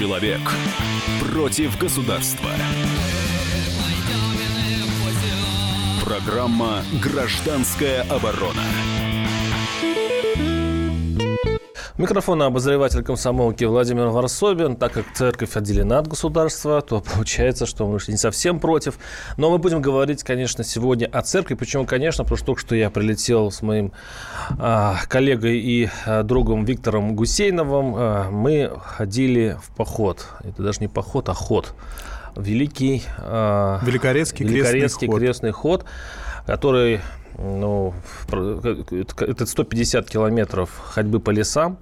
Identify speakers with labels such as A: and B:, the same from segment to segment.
A: Человек против государства. Программа «Гражданская оборона».
B: Микрофон обозреватель комсомолки Владимир Варсобин. Так как церковь отделена от государства, то получается, что мы не совсем против. Но мы будем говорить, конечно, сегодня о церкви. Почему, конечно, потому что только что я прилетел с моим а, коллегой и а, другом Виктором Гусейновым. А, мы ходили в поход. Это даже не поход, а ход. Великий... А,
C: Великорецкий,
B: Великорецкий
C: крестный
B: крестный
C: ход.
B: ход, который ну, это 150 километров ходьбы по лесам,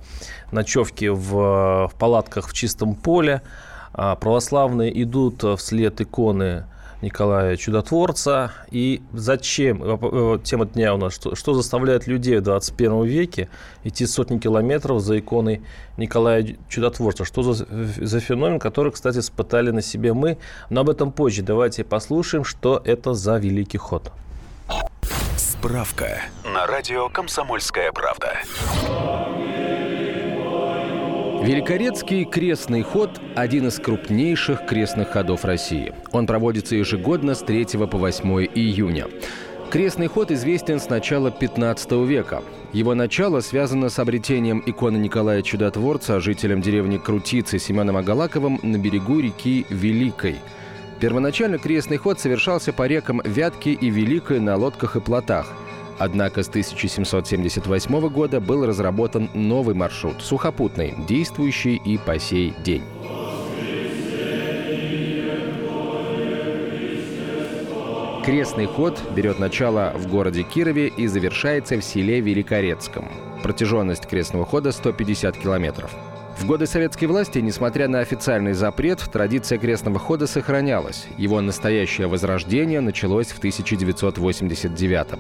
B: ночевки в, в палатках в чистом поле. А Православные идут вслед иконы Николая Чудотворца. И зачем? Э, Тема дня у нас, что, что заставляет людей в 21 веке идти сотни километров за иконой Николая Чудотворца? Что за, за феномен, который, кстати, испытали на себе мы? Но об этом позже. Давайте послушаем, что это за великий ход.
A: Справка на радио «Комсомольская правда».
D: Великорецкий крестный ход – один из крупнейших крестных ходов России. Он проводится ежегодно с 3 по 8 июня. Крестный ход известен с начала 15 века. Его начало связано с обретением иконы Николая Чудотворца жителям деревни Крутицы Семеном Агалаковым на берегу реки Великой. Первоначально крестный ход совершался по рекам Вятки и Великой на лодках и плотах – Однако с 1778 года был разработан новый маршрут – сухопутный, действующий и по сей день. Крестный ход берет начало в городе Кирове и завершается в селе Великорецком. Протяженность крестного хода 150 километров. В годы советской власти, несмотря на официальный запрет, традиция крестного хода сохранялась. Его настоящее возрождение началось в 1989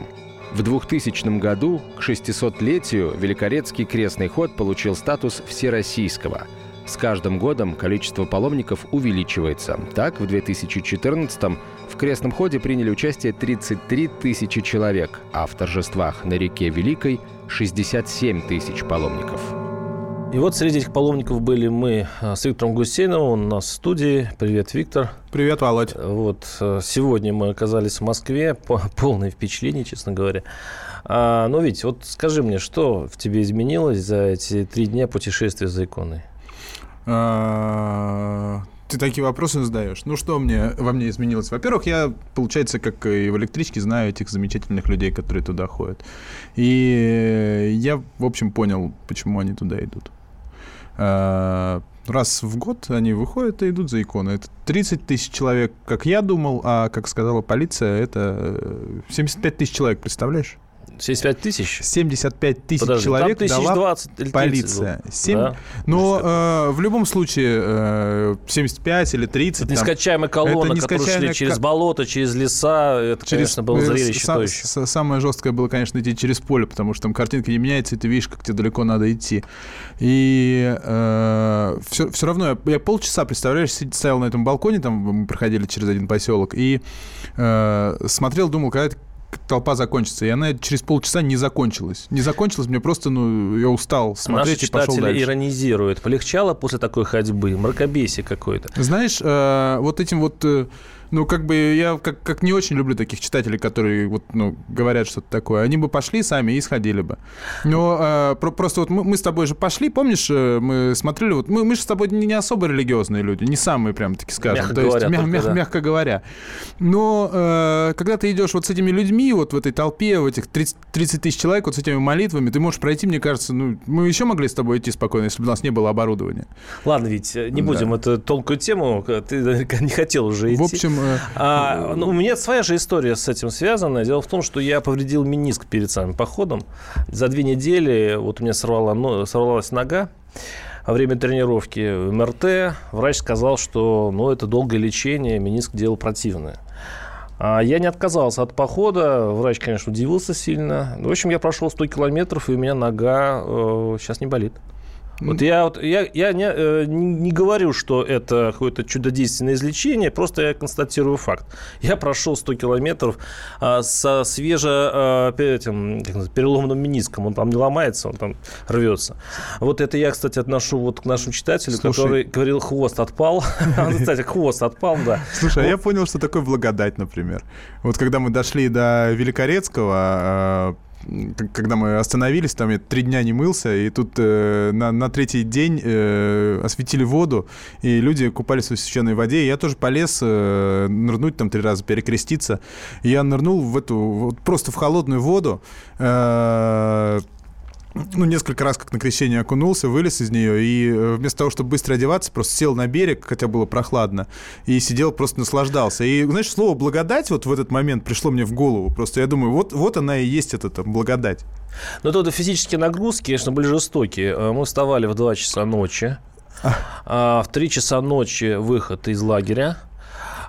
D: в 2000 году к 600-летию Великорецкий крестный ход получил статус всероссийского. С каждым годом количество паломников увеличивается. Так, в 2014 в крестном ходе приняли участие 33 тысячи человек, а в торжествах на реке Великой – 67 тысяч паломников.
B: И вот среди этих паломников были мы а, с Виктором Гусейновым, он у нас в студии. Привет, Виктор.
C: Привет, Володь.
B: Вот э, сегодня мы оказались в Москве, полное впечатление, честно говоря. А, ну, ведь вот скажи мне, что в тебе изменилось за эти три дня путешествия за иконой?
C: А, ты такие вопросы задаешь. Ну, что мне во мне изменилось? Во-первых, я, получается, как и в электричке, знаю этих замечательных людей, которые туда ходят. И я, в общем, понял, почему они туда идут. А, раз в год они выходят и идут за иконой. Это 30 тысяч человек, как я думал, а как сказала полиция, это 75 тысяч человек, представляешь?
B: 75 тысяч?
C: 75 тысяч Подожди, человек дала 20 или полиция. 7... Да? Но э, в любом случае э, 75 или 30...
B: Это нескачаемая колонна, это которые шли через болото, через леса. Это, через... конечно, было зрелище
C: Са- то Самое жесткое было, конечно, идти через поле, потому что там картинка не меняется, и ты видишь, как тебе далеко надо идти. И э, все, все равно я, я полчаса, представляешь, стоял на этом балконе, там мы проходили через один поселок, и э, смотрел, думал, когда это толпа закончится. И она через полчаса не закончилась. Не закончилась, мне просто, ну, я устал смотреть
B: Наши
C: и пошел
B: дальше. иронизируют. Полегчало после такой ходьбы? Мракобесие какое-то.
C: Знаешь, э, вот этим вот... Э, ну, как бы я как, как не очень люблю таких читателей, которые вот, ну, говорят что-то такое. Они бы пошли сами и сходили бы. Но э, про, просто вот мы, мы с тобой же пошли, помнишь, э, мы смотрели, вот мы, мы же с тобой не, не особо религиозные люди, не самые прям таки скажем.
B: Мягко
C: То
B: говоря,
C: есть, мя- мя-
B: да.
C: мягко говоря. Но э, когда ты идешь вот с этими людьми, вот в этой толпе, в этих 30, 30 тысяч человек, вот с этими молитвами, ты можешь пройти, мне кажется, ну, мы еще могли с тобой идти спокойно, если бы у нас не было оборудования.
B: Ладно, ведь не будем
C: Да.
B: эту тонкую тему, ты наверняка не хотел уже идти.
C: В общем, э,
B: А, ну, у меня своя же история с этим связана. Дело в том, что я повредил мениск перед самым походом. За две недели вот у меня сорвала, сорвалась нога. Во время тренировки МРТ врач сказал, что ну, это долгое лечение, мениск делал противное. А я не отказался от похода. Врач, конечно, удивился сильно. В общем, я прошел 100 километров, и у меня нога э, сейчас не болит. Вот я, вот, я, я не, э, не говорю, что это какое-то чудодейственное излечение, просто я констатирую факт. Я прошел 100 километров а, со свеже а, этим, называется, переломным мениском. Он там не ломается, он там рвется. Вот это я, кстати, отношу вот к нашему читателю, Слушай, который говорил, хвост отпал. Кстати, хвост отпал, да.
C: Слушай, а я понял, что такое благодать, например. Вот когда мы дошли до Великорецкого, а, когда мы остановились, там я три дня не мылся, и тут э, на, на третий день э, осветили воду, и люди купались в священной воде. И я тоже полез э, нырнуть там три раза, перекреститься. И я нырнул в эту, вот просто в холодную воду. Э, ну, несколько раз как на крещение окунулся, вылез из нее, и э, вместо того, чтобы быстро одеваться, просто сел на берег, хотя было прохладно, и сидел, просто наслаждался. И, знаешь, слово «благодать» вот в этот момент пришло мне в голову. Просто я думаю, вот, вот она и есть эта там благодать.
B: Но тут физические нагрузки, конечно, были жестокие. Э, мы вставали в 2 часа ночи, а в 3 часа ночи выход из лагеря, а,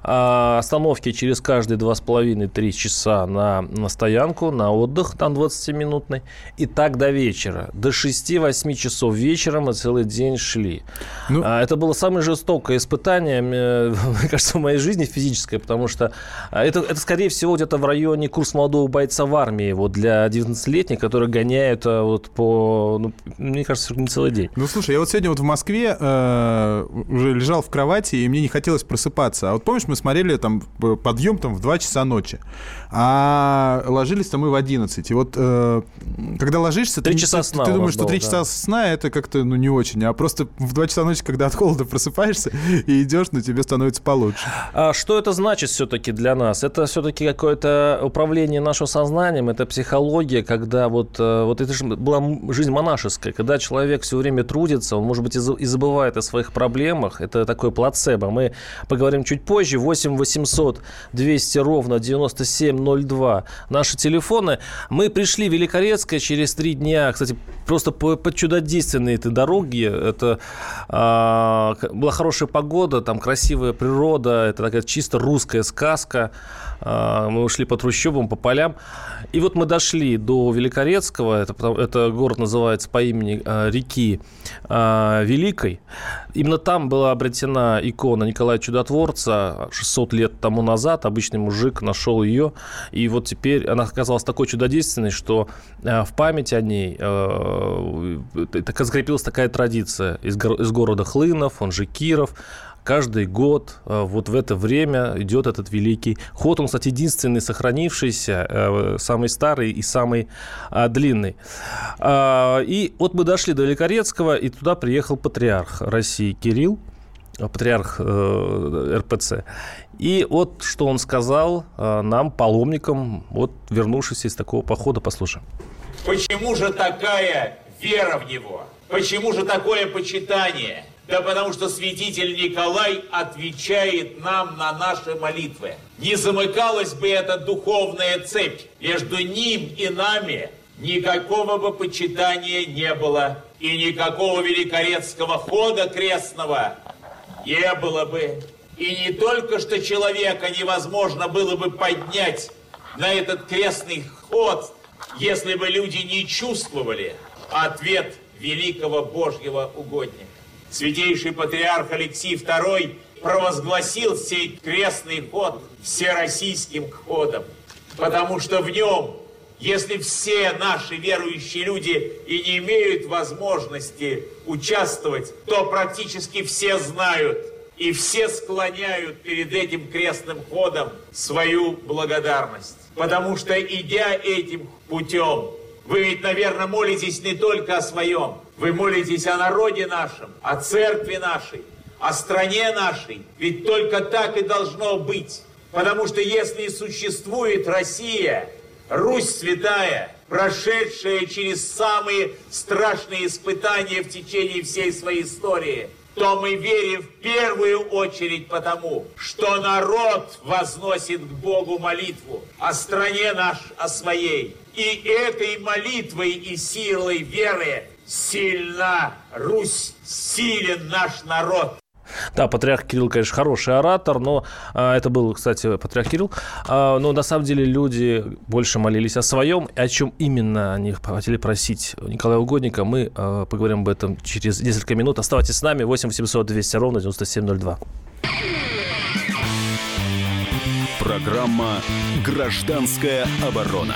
B: остановки через каждые 2,5-3 часа на, на стоянку, на отдых, там 20-минутный. И так до вечера. До 6-8 часов вечера мы целый день шли. Ну... А, это было самое жестокое испытание, мне кажется, в моей жизни физическое, потому что а, это, это скорее всего, где-то в районе курс молодого бойца в армии вот, для 19-летних, которые гоняют а, вот по, ну, мне кажется, не целый день.
C: Ну, слушай, я вот сегодня вот в Москве э, уже лежал в кровати, и мне не хотелось просыпаться. А вот помнишь, мы смотрели там подъем там в 2 часа ночи, а ложились там мы в 11. И вот э, когда ложишься,
B: 3 ты, часа
C: сна ты думаешь, что 3 да. часа сна это как-то ну не очень, а просто в 2 часа ночи, когда от холода просыпаешься и идешь, ну тебе становится получше.
B: А что это значит все-таки для нас? Это все-таки какое-то управление нашим сознанием, это психология, когда вот, э, вот это же была жизнь монашеская, когда человек все время трудится, он, может быть, и забывает о своих проблемах, это такое плацебо. Мы поговорим чуть позже. 8 800 200 ровно 9702 наши телефоны. Мы пришли в Великорецкое через три дня. Кстати, просто по, по чудодейственной этой дороге. Это а, была хорошая погода, там красивая природа. Это такая чисто русская сказка. А, мы ушли по трущобам, по полям. И вот мы дошли до Великорецкого. Это, это город называется по имени а, реки а, Великой. Именно там была обретена икона Николая Чудотворца 600 лет тому назад. Обычный мужик нашел ее. И вот теперь она оказалась такой чудодейственной, что в память о ней так закрепилась такая традиция из города Хлынов, он же Киров каждый год э, вот в это время идет этот великий ход. Он, кстати, единственный сохранившийся, э, самый старый и самый а, длинный. А, и вот мы дошли до Великорецкого, и туда приехал патриарх России Кирилл, э, патриарх РПЦ. И вот что он сказал нам, паломникам, вот вернувшись из такого похода, послушаем.
E: Почему же такая вера в него? Почему же такое почитание? Да потому что святитель Николай отвечает нам на наши молитвы. Не замыкалась бы эта духовная цепь между ним и нами, никакого бы почитания не было, и никакого великорецкого хода крестного не было бы. И не только что человека невозможно было бы поднять на этот крестный ход, если бы люди не чувствовали ответ великого Божьего угодника. Святейший патриарх Алексей II провозгласил сей крестный ход всероссийским ходом, потому что в нем, если все наши верующие люди и не имеют возможности участвовать, то практически все знают и все склоняют перед этим крестным ходом свою благодарность. Потому что, идя этим путем, вы ведь, наверное, молитесь не только о своем, вы молитесь о народе нашем, о церкви нашей, о стране нашей. Ведь только так и должно быть. Потому что если существует Россия, Русь святая, прошедшая через самые страшные испытания в течение всей своей истории, то мы верим в первую очередь потому, что народ возносит к Богу молитву о стране наш, о своей. И этой молитвой и силой веры Сильна Русь, силен наш народ.
B: Да, патриарх Кирилл, конечно, хороший оратор, но а, это был, кстати, патриарх Кирилл. А, но на самом деле люди больше молились о своем. О чем именно они хотели просить Николая Угодника, мы а, поговорим об этом через несколько минут. Оставайтесь с нами. 8 800 200 ровно 9702.
A: Программа «Гражданская оборона».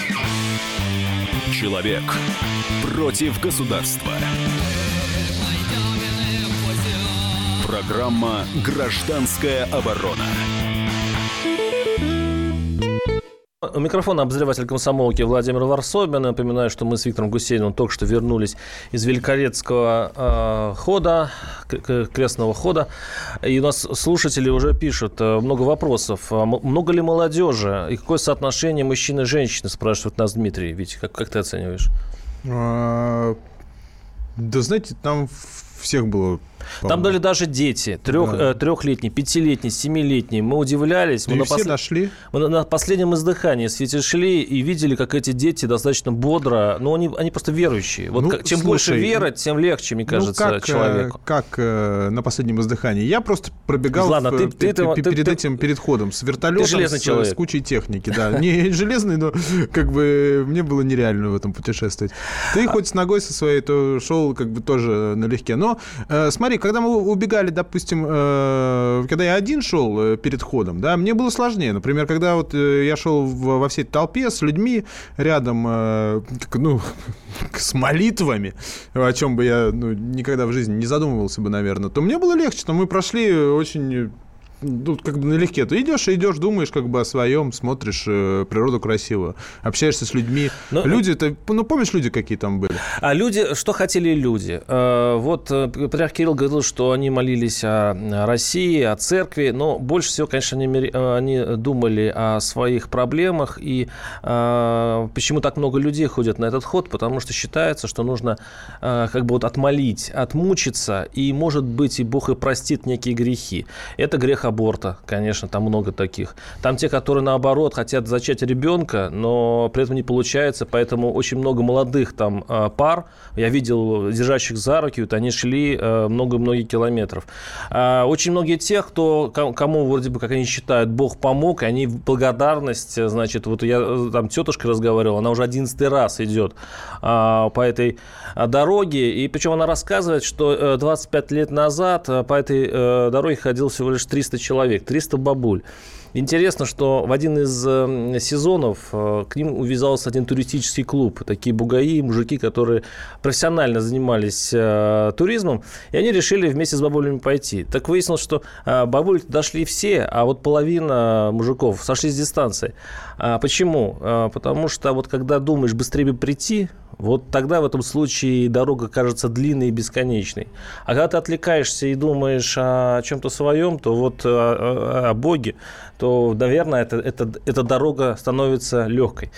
A: Человек против государства. Программа «Гражданская оборона».
B: У микрофона обозреватель комсомолки Владимир Варсобин. Напоминаю, что мы с Виктором Гусейновым только что вернулись из Великорецкого э, хода, крестного хода. И у нас слушатели уже пишут э, много вопросов. А много ли молодежи? И какое соотношение мужчин и женщин, спрашивает нас Дмитрий. Витя, как, как ты оцениваешь?
C: А, да знаете, там всех было
B: там были даже дети, трех, да. э, трехлетние, пятилетние, семилетние. Мы удивлялись.
C: Мы
B: и
C: на все пос... дошли.
B: Мы на последнем издыхании свете шли и видели, как эти дети достаточно бодро, но они, они просто верующие. Вот
C: ну,
B: как, чем
C: слушай,
B: больше веры, тем легче, мне ну, кажется,
C: ну, как,
B: человеку.
C: Как э, на последнем издыхании? Я просто пробегал
B: Ладно,
C: в,
B: ты, ты, ты,
C: перед
B: ты,
C: этим, перед ходом с вертолетом,
B: с,
C: с кучей техники. Да, не железный, но как бы мне было нереально в этом путешествовать. Ты хоть с ногой со своей, то шел как бы тоже налегке. Но э, смотри, когда мы убегали допустим, э, когда я один шел э, перед ходом, да, мне было сложнее. Например, когда вот э, я шел во всей толпе с людьми рядом, э, ну, с молитвами, о чем бы я ну, никогда в жизни не задумывался бы, наверное, то мне было легче, но мы прошли очень тут как бы налегке. Ты идешь и идешь, думаешь как бы о своем, смотришь э, природу красивую, общаешься с людьми. Но... Люди, ты, ну помнишь, люди какие там были?
B: А люди, что хотели люди? Э, вот э, патриарх Кирилл говорил, что они молились о России, о церкви, но больше всего, конечно, они, э, они думали о своих проблемах. И э, почему так много людей ходят на этот ход? Потому что считается, что нужно э, как бы вот отмолить, отмучиться, и, может быть, и Бог и простит некие грехи. Это грех аборта, конечно, там много таких. Там те, которые, наоборот, хотят зачать ребенка, но при этом не получается, поэтому очень много молодых там а, пар, я видел, держащих за руки, вот они шли а, много-многие километров. А, очень многие тех, кто, кому вроде бы, как они считают, Бог помог, они в благодарность, значит, вот я там тетушка разговаривала, она уже одиннадцатый раз идет по этой дороге, и причем она рассказывает, что 25 э, лет назад по этой э, дороге ходил всего лишь 300 человек, 300 бабуль. Интересно, что в один из э, сезонов э, к ним увязался один туристический клуб. Такие бугаи, мужики, которые профессионально занимались э, туризмом, и они решили вместе с бабулями пойти. Так выяснилось, что бабули дошли все, а вот половина мужиков сошли с дистанции. А почему? Потому что вот когда думаешь быстрее бы прийти, вот тогда в этом случае дорога кажется длинной и бесконечной. А когда ты отвлекаешься и думаешь о чем-то своем, то вот о, о Боге, то, наверное, это, это, эта дорога становится легкой.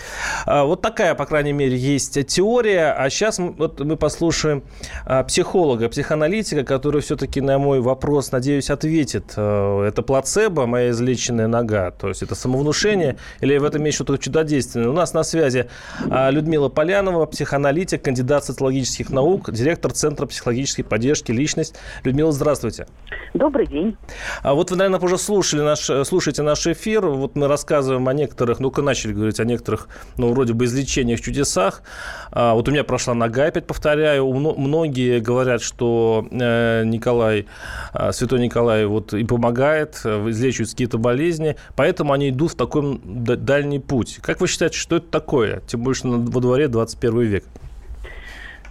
B: А вот такая, по крайней мере, есть теория. А сейчас вот мы послушаем а, психолога, психоаналитика, который все-таки на мой вопрос, надеюсь, ответит. А, это плацебо, моя излеченная нога? То есть это самовнушение? Или в этом есть что-то чудодейственное? У нас на связи Людмила Полянова, психоаналитик, кандидат социологических наук, директор Центра психологической поддержки «Личность». Людмила, здравствуйте.
F: Добрый день.
B: А вот вы, наверное, уже слушали наш, слушаете наш наш эфир. Вот мы рассказываем о некоторых, ну-ка начали говорить о некоторых, ну, вроде бы излечениях, чудесах. А, вот у меня прошла нога, опять повторяю. Многие говорят, что э, Николай, э, святой Николай вот и помогает, э, излечивает какие-то болезни, поэтому они идут в такой дальний путь. Как вы считаете, что это такое? Тем более, что во дворе 21 век.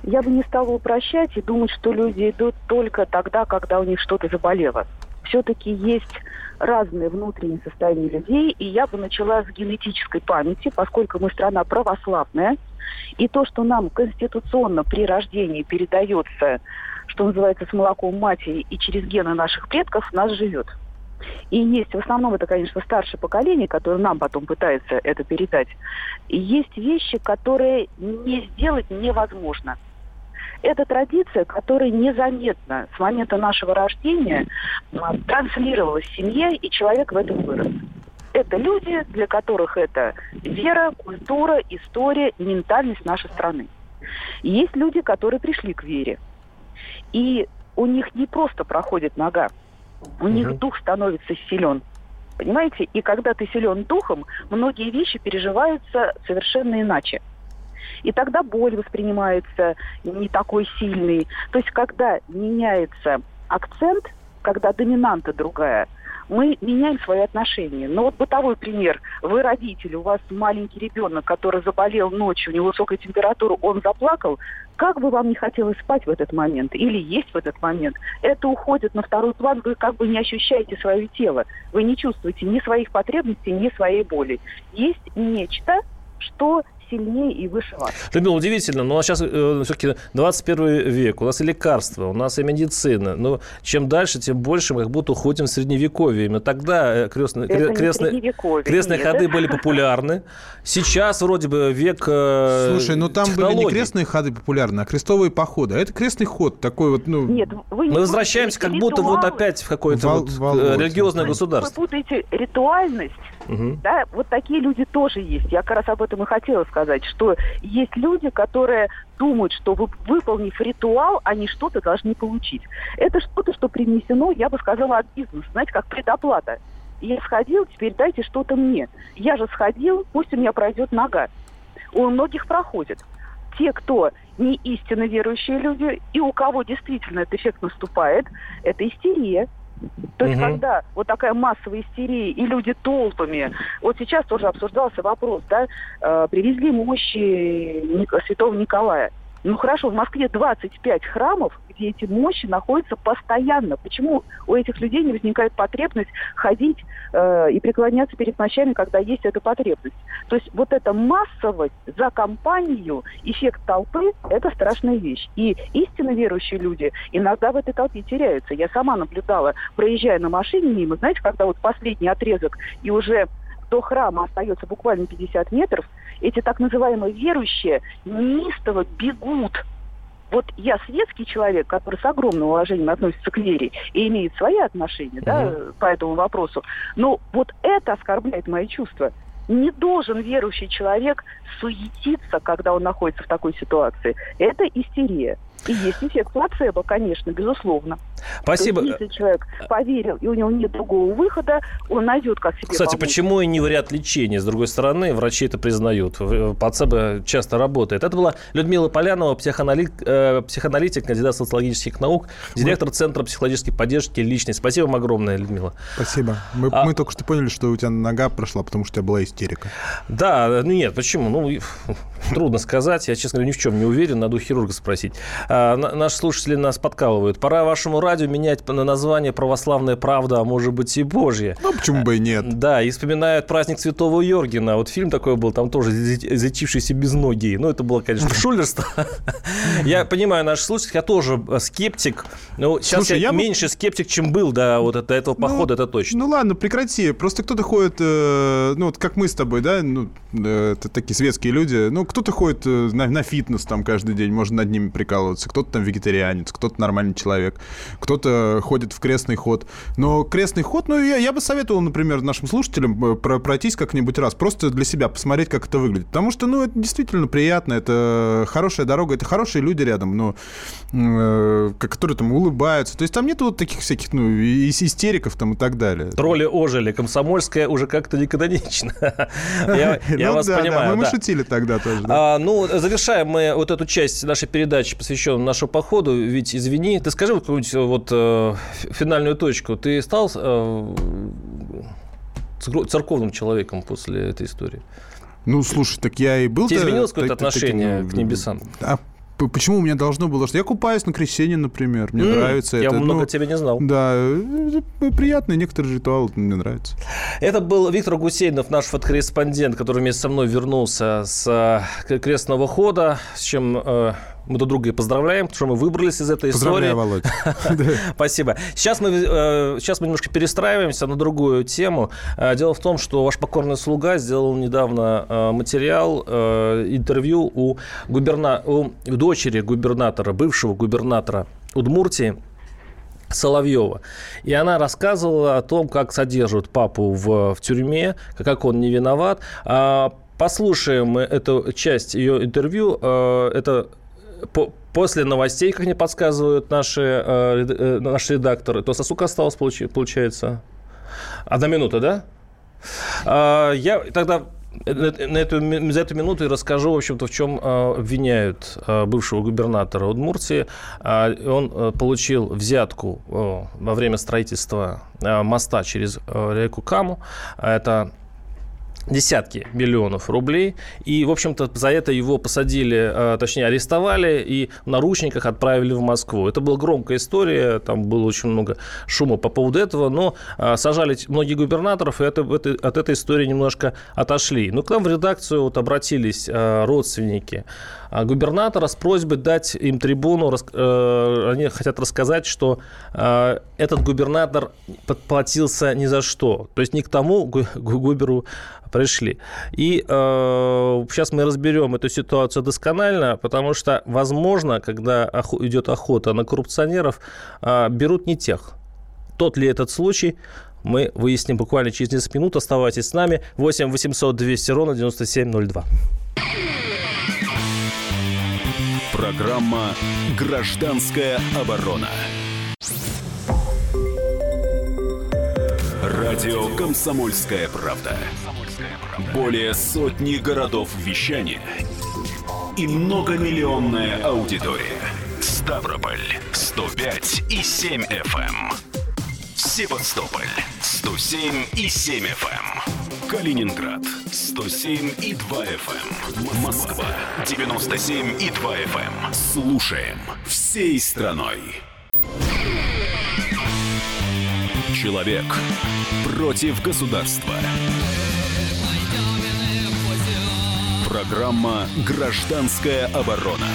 F: Я бы не стала упрощать и думать, что люди идут только тогда, когда у них что-то заболело. Все-таки есть разные внутренние состояния людей, и я бы начала с генетической памяти, поскольку мы страна православная, и то, что нам конституционно при рождении передается, что называется, с молоком матери и через гены наших предков нас живет. И есть, в основном, это, конечно, старшее поколение, которое нам потом пытается это передать. И есть вещи, которые не сделать невозможно. Это традиция, которая незаметно с момента нашего рождения а, транслировалась в семье, и человек в этом вырос. Это люди, для которых это вера, культура, история, ментальность нашей страны. Есть люди, которые пришли к вере. И у них не просто проходит нога, у них угу. дух становится силен. Понимаете? И когда ты силен духом, многие вещи переживаются совершенно иначе. И тогда боль воспринимается не такой сильной. То есть, когда меняется акцент, когда доминанта другая – мы меняем свои отношения. Но вот бытовой пример. Вы родитель, у вас маленький ребенок, который заболел ночью, у него высокая температура, он заплакал. Как бы вам не хотелось спать в этот момент или есть в этот момент, это уходит на второй план, вы как бы не ощущаете свое тело. Вы не чувствуете ни своих потребностей, ни своей боли. Есть нечто, что сильнее и выше вас.
B: Людмила, удивительно, но сейчас э, все-таки 21 век, у нас и лекарства, у нас и медицина. Но чем дальше, тем больше мы как будто уходим в средневековье. Именно тогда э, крестные, крестные, крестные Нет. ходы были популярны. Сейчас вроде бы век э,
C: Слушай, ну там технологий. были не крестные ходы популярны, а крестовые походы. А это крестный ход такой вот, ну...
B: Нет, вы не Мы возвращаемся как будто вот опять в какое-то Вол, вот э, религиозное государство.
F: Вы путаете ритуальность Угу. Да, вот такие люди тоже есть. Я как раз об этом и хотела сказать, что есть люди, которые думают, что вы, выполнив ритуал, они что-то должны получить. Это что-то, что принесено, я бы сказала, от бизнеса, знаете, как предоплата. Я сходил, теперь дайте что-то мне. Я же сходил, пусть у меня пройдет нога. У многих проходит. Те, кто не истинно верующие люди, и у кого действительно этот эффект наступает, это истерия, то есть, угу. когда вот такая массовая истерия, и люди толпами, вот сейчас тоже обсуждался вопрос, да, э, привезли мощи святого Николая. Ну хорошо, в Москве 25 храмов, где эти мощи находятся постоянно. Почему у этих людей не возникает потребность ходить э, и преклоняться перед мощами, когда есть эта потребность? То есть вот эта массовость за компанию, эффект толпы – это страшная вещь. И истинно верующие люди иногда в этой толпе теряются. Я сама наблюдала, проезжая на машине мимо, знаете, когда вот последний отрезок и уже до храма остается буквально 50 метров, эти так называемые верующие неистово бегут вот я светский человек, который с огромным уважением относится к вере и имеет свои отношения угу. да, по этому вопросу, но вот это оскорбляет мои чувства. Не должен верующий человек суетиться, когда он находится в такой ситуации. Это истерия. И есть эффект плацебо, конечно, безусловно.
B: Спасибо.
F: есть, если человек поверил, и у него нет другого выхода, он найдет, как себе
B: Кстати,
F: помочь.
B: почему и не вариант лечения? С другой стороны, врачи это признают. Плацебо часто работает. Это была Людмила Полянова, психоаналитик, э, психоаналитик кандидат социологических наук, директор мы... Центра психологической поддержки личной. Спасибо вам огромное, Людмила.
C: Спасибо. Мы, а... мы только что поняли, что у тебя нога прошла, потому что у тебя была истерика.
B: Да, ну нет, почему? Ну, трудно сказать. Я, честно говоря, ни в чем не уверен. Надо у хирурга спросить. А, наши слушатели нас подкалывают. Пора вашему радио менять на название «Православная правда», а может быть и «Божья».
C: Ну, почему бы и нет?
B: Да, и вспоминают праздник Святого Йоргена. Вот фильм такой был, там тоже «Излечившийся без ноги». Ну, это было, конечно, шулерство. Я понимаю наши слушатели, я тоже э, скептик. Ну, сейчас я меньше скептик, чем был до вот этого ну, похода, это точно.
C: Ну, ладно, прекрати. Просто кто-то ходит, э, ну, вот как мы с тобой, да, ну, э, такие светские люди. Ну, кто-то ходит на фитнес там каждый день, можно над ними прикалываться кто-то там вегетарианец, кто-то нормальный человек, кто-то ходит в крестный ход. Но крестный ход, ну, я, я бы советовал, например, нашим слушателям э, про пройтись как-нибудь раз, просто для себя посмотреть, как это выглядит. Потому что, ну, это действительно приятно, это хорошая дорога, это хорошие люди рядом, ну, э, которые там улыбаются. То есть там нет вот таких всяких, ну, истериков там и так далее.
B: Тролли ожили, комсомольская уже как-то не канонично. Я
C: ну вас понимаю. Мы шутили тогда тоже.
B: А, ну, завершаем мы вот эту часть нашей передачи, посвященную нашему походу, ведь, извини, ты скажи вот какую-нибудь вот э, финальную точку. Ты стал э, церковным человеком после этой истории?
C: Ну, слушай, так я и был...
B: Тебе изменилось какое-то отношение таким, к небесам?
C: А почему у меня должно было, что я купаюсь на крещение, например, мне mm, нравится
B: я
C: это.
B: Я много ну, тебя не знал.
C: Да, приятный некоторый ритуал, мне нравится.
B: Это был Виктор Гусейнов, наш фотокорреспондент, который вместе со мной вернулся с э, крестного хода, с чем э, Мы друг друга и поздравляем, потому что мы выбрались из этой
C: Поздравляю,
B: истории.
C: Володь.
B: Спасибо. Сейчас мы, э, сейчас мы немножко перестраиваемся на другую тему. Э, Дело в том, что ваш покорный слуга сделал недавно э, материал, интервью у, губерна... у дочери губернатора, бывшего губернатора Удмуртии, Соловьева. И она рассказывала о том, как содержат папу в, в тюрьме, как он не виноват. А, Послушаем мы эту часть ее интервью. Это по- после новостей, как мне подсказывают наши, э, э, наши редакторы. То сколько осталось, получается? Одна минута, да? А, Я тогда на эту, за эту минуту и расскажу, в общем-то, в чем э, обвиняют э, бывшего губернатора Удмуртии. А, Он э, получил взятку во время строительства моста через э, реку Каму. Это десятки миллионов рублей. И, в общем-то, за это его посадили, э, точнее, арестовали и в наручниках отправили в Москву. Это была громкая история, там было очень много шума по поводу этого, но э, сажали многих губернаторов, и это, это- от этой истории немножко отошли. Но к нам в редакцию вот обратились э, родственники губернатора с просьбой дать им трибуну. э, Они хотят рассказать, что э, этот губернатор подплатился ни за что. То есть не к тому гу- гу- губеру пришли. И э, сейчас мы разберем эту ситуацию досконально, потому что, возможно, когда идет охота на коррупционеров, э, берут не тех. Тот ли этот случай, мы выясним буквально через несколько минут. Оставайтесь с нами. 8 800 200 ровно 9702.
A: Программа «Гражданская оборона». Радио «Комсомольская правда». Более сотни городов вещания и многомиллионная аудитория. Ставрополь 105 и 7 FM. Севастополь 107 и 7 FM. Калининград 107 и 2 FM. Москва 97 и 2 FM. Слушаем всей страной. Человек против государства. Программа «Гражданская оборона».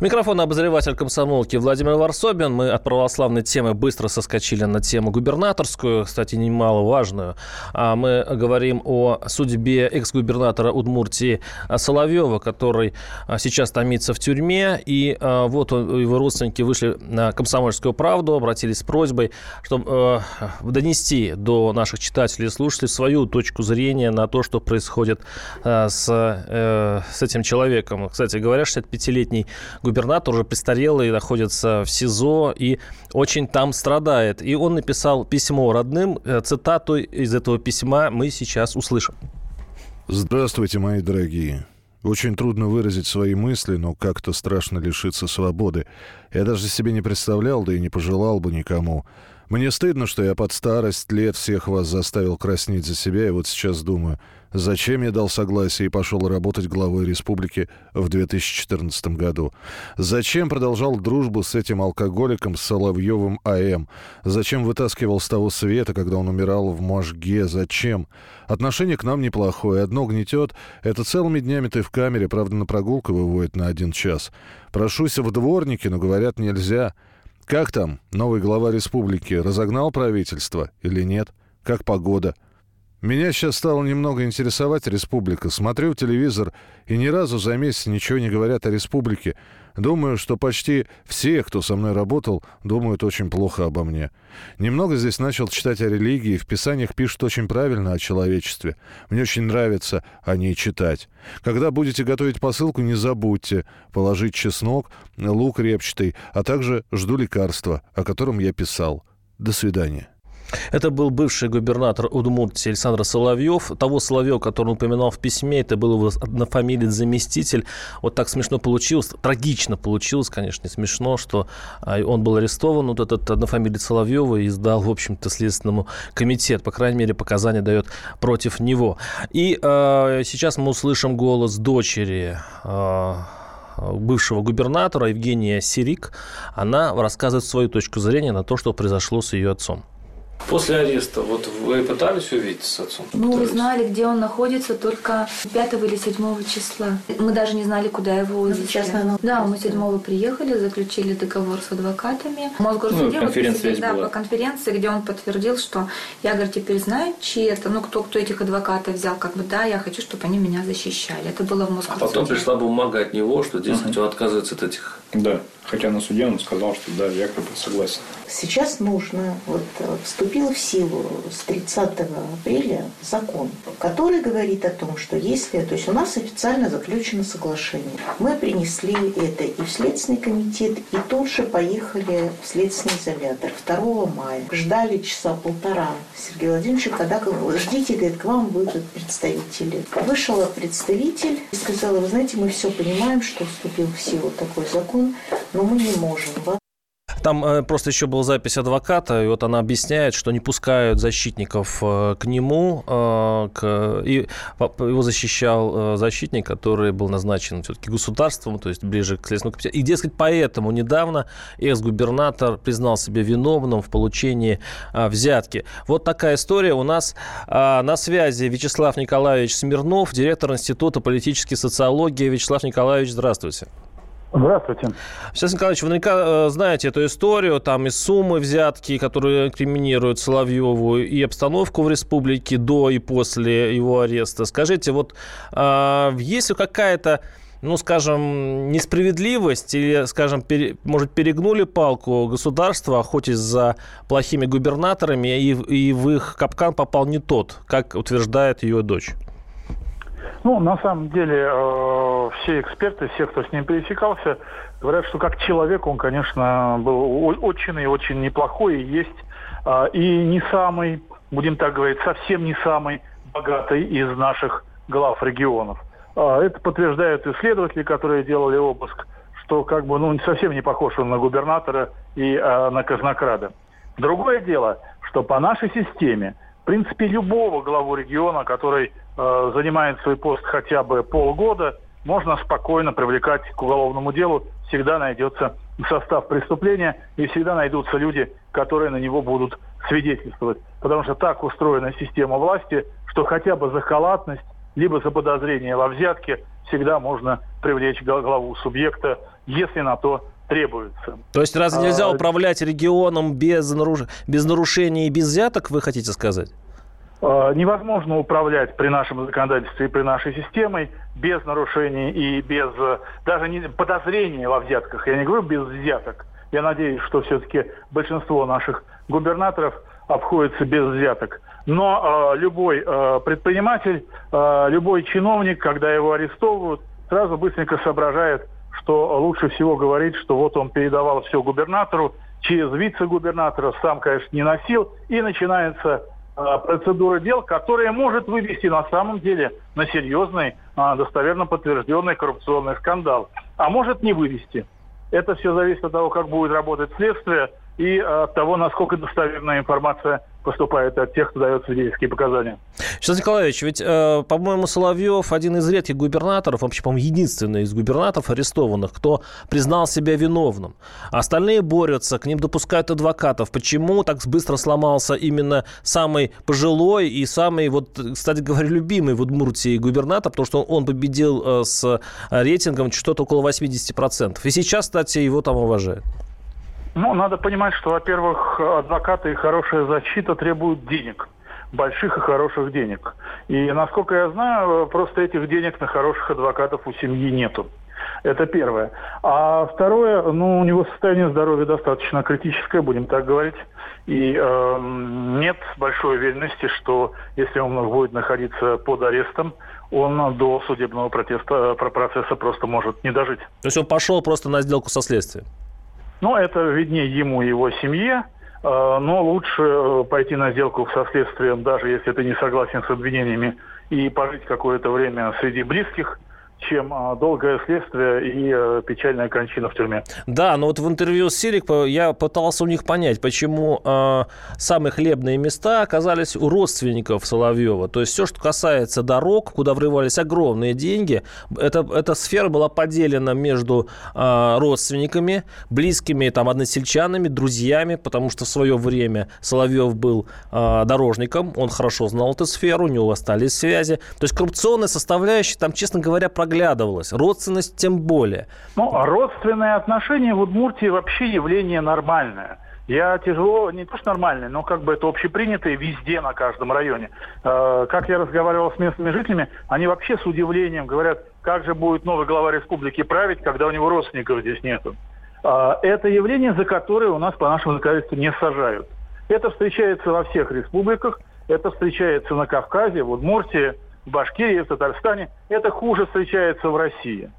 B: Микрофон обозреватель комсомолки Владимир Варсобин. Мы от православной темы быстро соскочили на тему губернаторскую, кстати, немаловажную. А Мы говорим о судьбе экс-губернатора Удмуртии Соловьева, который а, сейчас томится в тюрьме. И а, вот его родственники вышли на комсомольскую правду, обратились с просьбой, чтобы донести до наших читателей и слушателей свою точку зрения на то, что происходит с, э, с этим человеком. Кстати говоря, 65-летний губернатор уже престарелый, находится в СИЗО и очень там страдает. И он написал письмо родным. Э, Цитату из этого письма мы сейчас услышим.
G: Здравствуйте, мои дорогие. Очень трудно выразить свои мысли, но как-то страшно лишиться свободы. Я даже себе не представлял, да и не пожелал бы никому. Мне стыдно, что я под старость лет всех вас заставил краснеть за себя, и вот сейчас думаю, зачем я дал согласие и пошел работать главой республики в 2014 году? Зачем продолжал дружбу с этим алкоголиком Соловьевым А.М.? Зачем вытаскивал с того света, когда он умирал в Можге? Зачем? Отношение к нам неплохое. Одно гнетет. Это целыми днями ты в камере, правда, на прогулку выводит на один час. Прошусь в дворники, но говорят, нельзя. Как там, новый глава республики, разогнал правительство или нет? Как погода? Меня сейчас стало немного интересовать республика. Смотрю телевизор, и ни разу за месяц ничего не говорят о республике. Думаю, что почти все, кто со мной работал, думают очень плохо обо мне. Немного здесь начал читать о религии, в писаниях пишут очень правильно о человечестве. Мне очень нравится о ней читать. Когда будете готовить посылку, не забудьте положить чеснок, лук репчатый, а также жду лекарства, о котором я писал. До свидания.
B: Это был бывший губернатор Удмуртии Александр Соловьев. Того Соловьева, который он упоминал в письме, это был его однофамилиец заместитель. Вот так смешно получилось, трагично получилось, конечно, не смешно, что а, он был арестован, вот этот однофамилиец Соловьева, и сдал, в общем-то, Следственному комитет. По крайней мере, показания дает против него. И э, сейчас мы услышим голос дочери э, бывшего губернатора Евгения Сирик. Она рассказывает свою точку зрения на то, что произошло с ее отцом. После ареста, вот вы пытались увидеть с отцом?
H: Мы
B: Пытались?
H: узнали, где он находится только 5 или 7 числа. Мы даже не знали, куда его увезти.
I: сейчас, наверное,
H: Да, мы 7 приехали, заключили договор с адвокатами. Мосгорсуде
B: Ну,
H: вот
B: конференция
H: да,
B: была.
H: по конференции, где он подтвердил, что я, говорит, теперь знаю, чьи это, ну, кто, кто этих адвокатов взял, как бы, да, я хочу, чтобы они меня защищали. Это было в
B: А
H: Мосгорсуде.
B: потом пришла бумага от него, что, дескать, он отказывается от этих...
J: Да, хотя на суде он сказал, что да, якобы согласен.
I: Сейчас нужно, вот э, вступил в силу с 30 апреля закон, который говорит о том, что если, то есть у нас официально заключено соглашение, мы принесли это и в Следственный комитет, и тут же поехали в Следственный изолятор 2 мая. Ждали часа полтора Сергея Владимировича, когда говорит, ждите, говорит, к вам выйдут представители. Вышел представитель и сказал, вы знаете, мы все понимаем, что вступил в силу такой закон, но мы не можем
B: Там э, просто еще была запись адвоката, и вот она объясняет, что не пускают защитников э, к нему, э, к, и его защищал защитник, который был назначен все-таки государством, то есть ближе к Следственному комитету. И, дескать, поэтому недавно экс-губернатор признал себя виновным в получении э, взятки. Вот такая история. У нас э, на связи Вячеслав Николаевич Смирнов, директор Института политической социологии. Вячеслав Николаевич, здравствуйте.
J: Здравствуйте.
B: Сейчас, Николаевич, вы наверняка э, знаете эту историю, там и суммы взятки, которые инкриминируют Соловьеву, и обстановку в республике до и после его ареста. Скажите, вот э, есть ли какая-то, ну, скажем, несправедливость или, скажем, пере- может, перегнули палку государства, охотясь за плохими губернаторами, и, и в их капкан попал не тот, как утверждает ее дочь?
J: Ну, на самом деле, э, все эксперты, все, кто с ним пересекался, говорят, что как человек он, конечно, был очень и очень неплохой, и есть, э, и не самый, будем так говорить, совсем не самый богатый из наших глав регионов. Э, Это подтверждают исследователи, которые делали обыск, что как бы, ну, совсем не похож он на губернатора и э, на казнокрада. Другое дело, что по нашей системе, в принципе, любого главу региона, который э, занимает свой пост хотя бы полгода, можно спокойно привлекать к уголовному делу. Всегда найдется состав преступления и всегда найдутся люди, которые на него будут свидетельствовать. Потому что так устроена система власти, что хотя бы за халатность, либо за подозрение во взятке всегда можно привлечь гла- главу субъекта, если на то требуется.
B: То есть разве нельзя
J: А,
B: управлять регионом без, наруш- без нарушений и без взяток, вы хотите сказать?
J: Э, Невозможно управлять при нашем законодательстве и при нашей системе без нарушений и без э, даже не, подозрения во взятках. Я не говорю без взяток. Я надеюсь, что все-таки большинство наших губернаторов обходится без взяток. Но э, любой э, предприниматель, э, любой чиновник, когда его арестовывают, сразу быстренько соображает, что лучше всего говорить, что вот он передавал все губернатору, через вице-губернатора, сам, конечно, не носил, и начинается э, процедура дел, которая может вывести на самом деле на серьезный, э, достоверно подтвержденный коррупционный скандал, а может не вывести. Это все зависит от того, как будет работать следствие и от того, насколько достоверная информация поступает от тех, кто дает свидетельские показания.
B: Сейчас, Николаевич, ведь, э, по-моему, Соловьев один из редких губернаторов, вообще, по-моему, единственный из губернаторов арестованных, кто признал себя виновным. Остальные борются, к ним допускают адвокатов. Почему так быстро сломался именно самый пожилой и самый, вот, кстати говоря, любимый в Удмуртии губернатор, потому что он победил э, с рейтингом что-то около 80%. И сейчас, кстати, его там уважают.
J: Ну, надо понимать, что, во-первых, адвокаты и хорошая защита требуют денег. Больших и хороших денег. И, насколько я знаю, просто этих денег на хороших адвокатов у семьи нету. Это первое. А второе, ну, у него состояние здоровья достаточно критическое, будем так говорить. И э, нет большой уверенности, что если он будет находиться под арестом, он до судебного протеста, про- процесса просто может не дожить.
B: То есть он пошел просто на сделку со следствием.
J: Ну, это виднее ему и его семье, э, но лучше э, пойти на сделку со следствием, даже если ты не согласен с обвинениями, и пожить какое-то время среди близких, чем а, долгое следствие и а, печальная кончина в тюрьме.
B: Да, но вот в интервью с Сирик я пытался у них понять, почему э, самые хлебные места оказались у родственников Соловьева. То есть все, что касается дорог, куда врывались огромные деньги, это, эта сфера была поделена между э, родственниками, близкими там односельчанами, друзьями, потому что в свое время Соловьев был э, дорожником, он хорошо знал эту сферу, у него остались связи. То есть коррупционная составляющая там, честно говоря, проглядывалась. Родственность тем более.
J: Ну, а родственные отношения в Удмуртии вообще явление нормальное. Я тяжело, не то что нормальное, но как бы это общепринятое везде, на каждом районе. Э, как я разговаривал с местными жителями, они вообще с удивлением говорят, как же будет новый глава республики править, когда у него родственников здесь нету. Э, это явление, за которое у нас по нашему законодательству не сажают. Это встречается во всех республиках, это встречается на Кавказе, в Удмуртии, в Башкирии, в Татарстане. Это хуже встречается в России.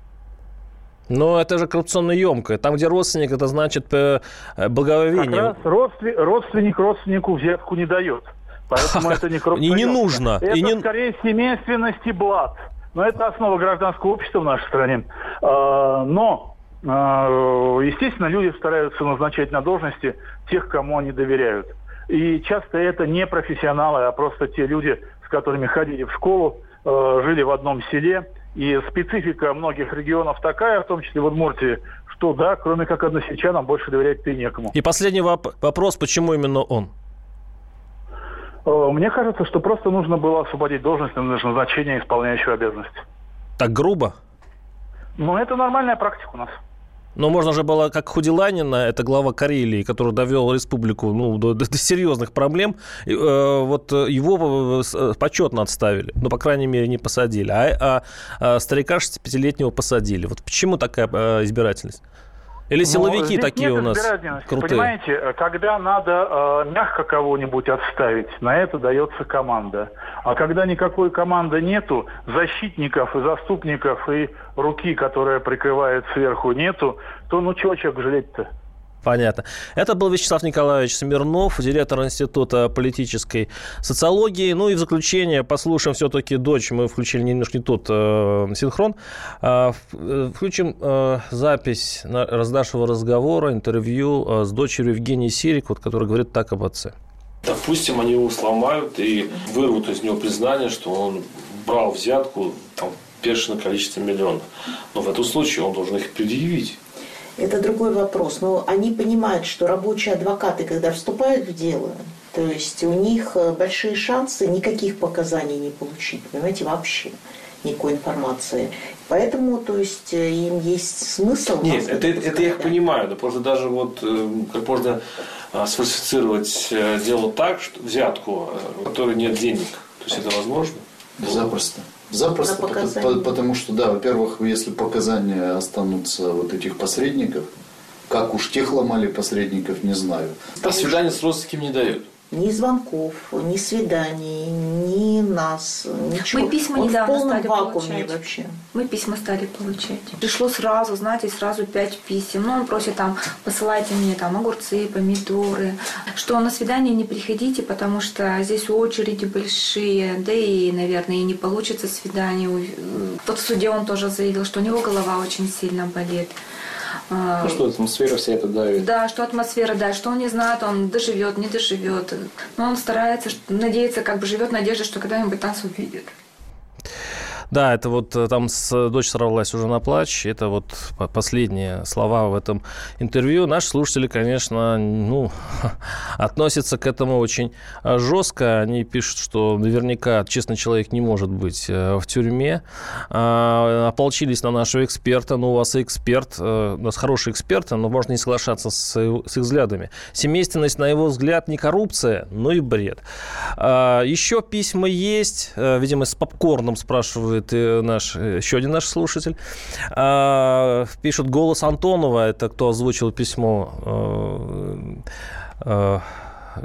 B: Но это же коррупционно емкое. Там, где родственник, это значит э, благоволение.
J: Как раз родственник, родственник родственнику взятку не дает. Поэтому это не коррупция.
B: И не нужно.
J: Это
B: и не...
J: скорее семейственность и блат. Но это основа гражданского общества в нашей стране. А, но, а, естественно, люди стараются назначать на должности тех, кому они доверяют. И часто это не профессионалы, а просто те люди, которыми ходили в школу, э, жили в одном селе. И специфика многих регионов такая, в том числе в Удмуртии, что да, кроме как односельчанам, больше доверять ты некому.
B: И последний воп- вопрос, почему именно он?
J: Э, мне кажется, что просто нужно было освободить должность на назначение исполняющего обязанности.
B: Так грубо?
J: Ну, это нормальная практика у нас.
B: Но можно же было, как Худиланина, это глава Карелии, который довел республику ну, до, до серьезных проблем, э, вот его э, почетно отставили, ну, по крайней мере, не посадили, а, а, а старика 65-летнего посадили. Вот почему такая э, избирательность? Или силовики
J: ну,
B: такие у нас
J: крутые? Понимаете, когда надо э, мягко кого-нибудь отставить, на это дается команда. А когда никакой команды нету, защитников и заступников и руки, которая прикрывает сверху, нету, то ну чего человек жалеть-то?
B: Понятно. Это был Вячеслав Николаевич Смирнов, директор Института политической социологии. Ну и в заключение послушаем все-таки дочь. Мы включили немножко не тот э, синхрон. А, э, включим э, запись на, раздашего разговора, интервью э, с дочерью Евгении Сирик, вот, которая говорит так об отце.
K: Допустим, они его сломают и вырвут из него признание, что он брал взятку там, бешеное количество миллионов. Но в этом случае он должен их предъявить
I: это другой вопрос. Но они понимают, что рабочие адвокаты, когда вступают в дело, то есть у них э, большие шансы никаких показаний не получить, понимаете, вообще никакой информации. Поэтому, то есть, э, им есть смысл...
K: Нет, это, это, это я их понимаю, да просто даже вот э, как можно сфальсифицировать дело так, что взятку, у которой нет денег. То есть это возможно?
L: Запросто. Запросто, потому, потому что, да, во-первых, если показания останутся вот этих посредников, как уж тех ломали посредников, не знаю.
K: А свидание с родственниками не дают?
I: Ни звонков, ни свиданий, ни нас, ничего.
H: Мы письма
I: Он
H: недавно
I: в полном
H: стали
I: вакууме
H: получать.
I: вообще.
H: Мы письма стали получать. Пришло сразу, знаете, сразу пять писем. Ну, он просит там, посылайте мне там огурцы, помидоры. Что на свидание не приходите, потому что здесь очереди большие, да и, наверное, и не получится свидание. Вот в суде он тоже заявил, что у него голова очень сильно болит.
K: Ну что, атмосфера вся эта давит.
H: Да, что атмосфера, да, что он не знает, он доживет, не доживет. Но он старается, надеется, как бы живет надежда, что когда-нибудь нас увидит.
B: Да, это вот э, там с, дочь сорвалась уже на плач. Это вот последние слова в этом интервью. Наши слушатели, конечно, ну, относятся к этому очень э, жестко. Они пишут, что наверняка честный человек не может быть э, в тюрьме. А, ополчились на нашего эксперта. Ну, у вас эксперт, у нас хороший эксперт, но можно не соглашаться с, с их взглядами. Семейственность, на его взгляд, не коррупция, но и бред. А, еще письма есть. Видимо, с попкорном спрашивают пишет э, наш, э, еще один наш слушатель. А, пишет голос Антонова, это кто озвучил письмо.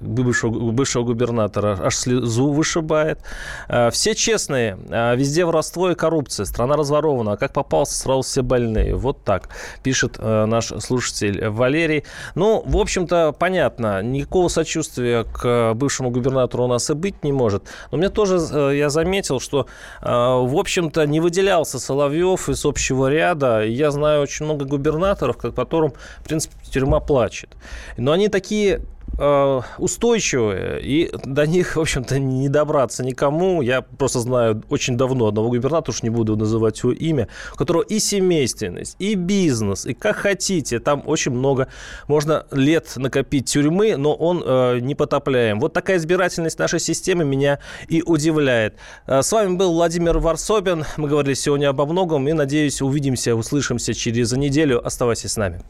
B: Бывшего, бывшего губернатора аж слезу вышибает. Э, все честные, э, везде воровство и коррупция, страна разворована, а как попался, сразу все больные. Вот так пишет наш слушатель Валерий. Ну, в общем-то, понятно, никакого сочувствия к бывшему губернатору у нас и быть не может. Но мне тоже, я заметил, что, в общем-то, не выделялся Соловьев из общего ряда. Я знаю очень много губернаторов, которым, в принципе, тюрьма плачет. Но они такие Э, устойчивые, и до них, в общем-то, не добраться никому. Я просто знаю очень давно одного губернатора, уж не буду называть его имя, у которого и семейственность, и бизнес, и как хотите. Там очень много, можно лет накопить тюрьмы, но он э, не потопляем. Вот такая избирательность нашей системы меня и удивляет. Э, с вами был Владимир Варсобин. Мы говорили сегодня обо многом, и, надеюсь, увидимся, услышимся через неделю. Оставайтесь с нами.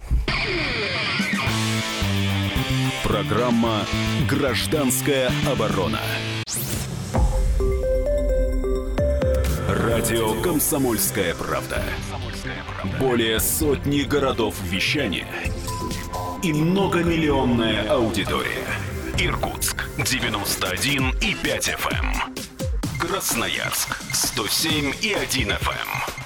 A: Программа «Гражданская оборона». Радио «Комсомольская правда». Более сотни городов вещания и многомиллионная аудитория. Иркутск 91 и 5 FM. Эм. Красноярск 107 и 1 FM.